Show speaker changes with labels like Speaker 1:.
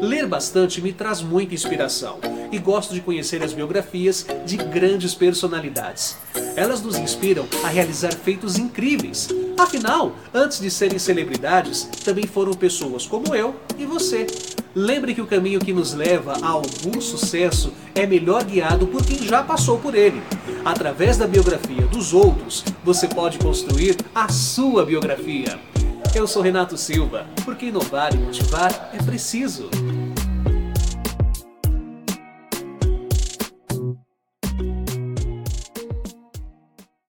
Speaker 1: Ler bastante me traz muita inspiração e gosto de conhecer as biografias de grandes personalidades. Elas nos inspiram a realizar feitos incríveis. Afinal, antes de serem celebridades, também foram pessoas como eu e você. Lembre que o caminho que nos leva a algum sucesso é melhor guiado por quem já passou por ele. Através da biografia dos outros, você pode construir a sua biografia. Eu sou Renato Silva, porque inovar e motivar é preciso.